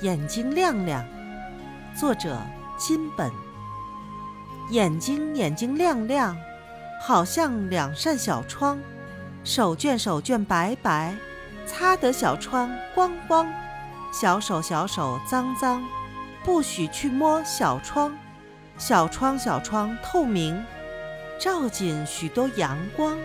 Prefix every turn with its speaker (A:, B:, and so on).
A: 眼睛亮亮。作者金本。眼睛眼睛亮亮好像两扇小窗手绢手绢白白擦得小窗光光。小手小手脏脏不许去摸小窗。小窗小窗透明照进许多阳光。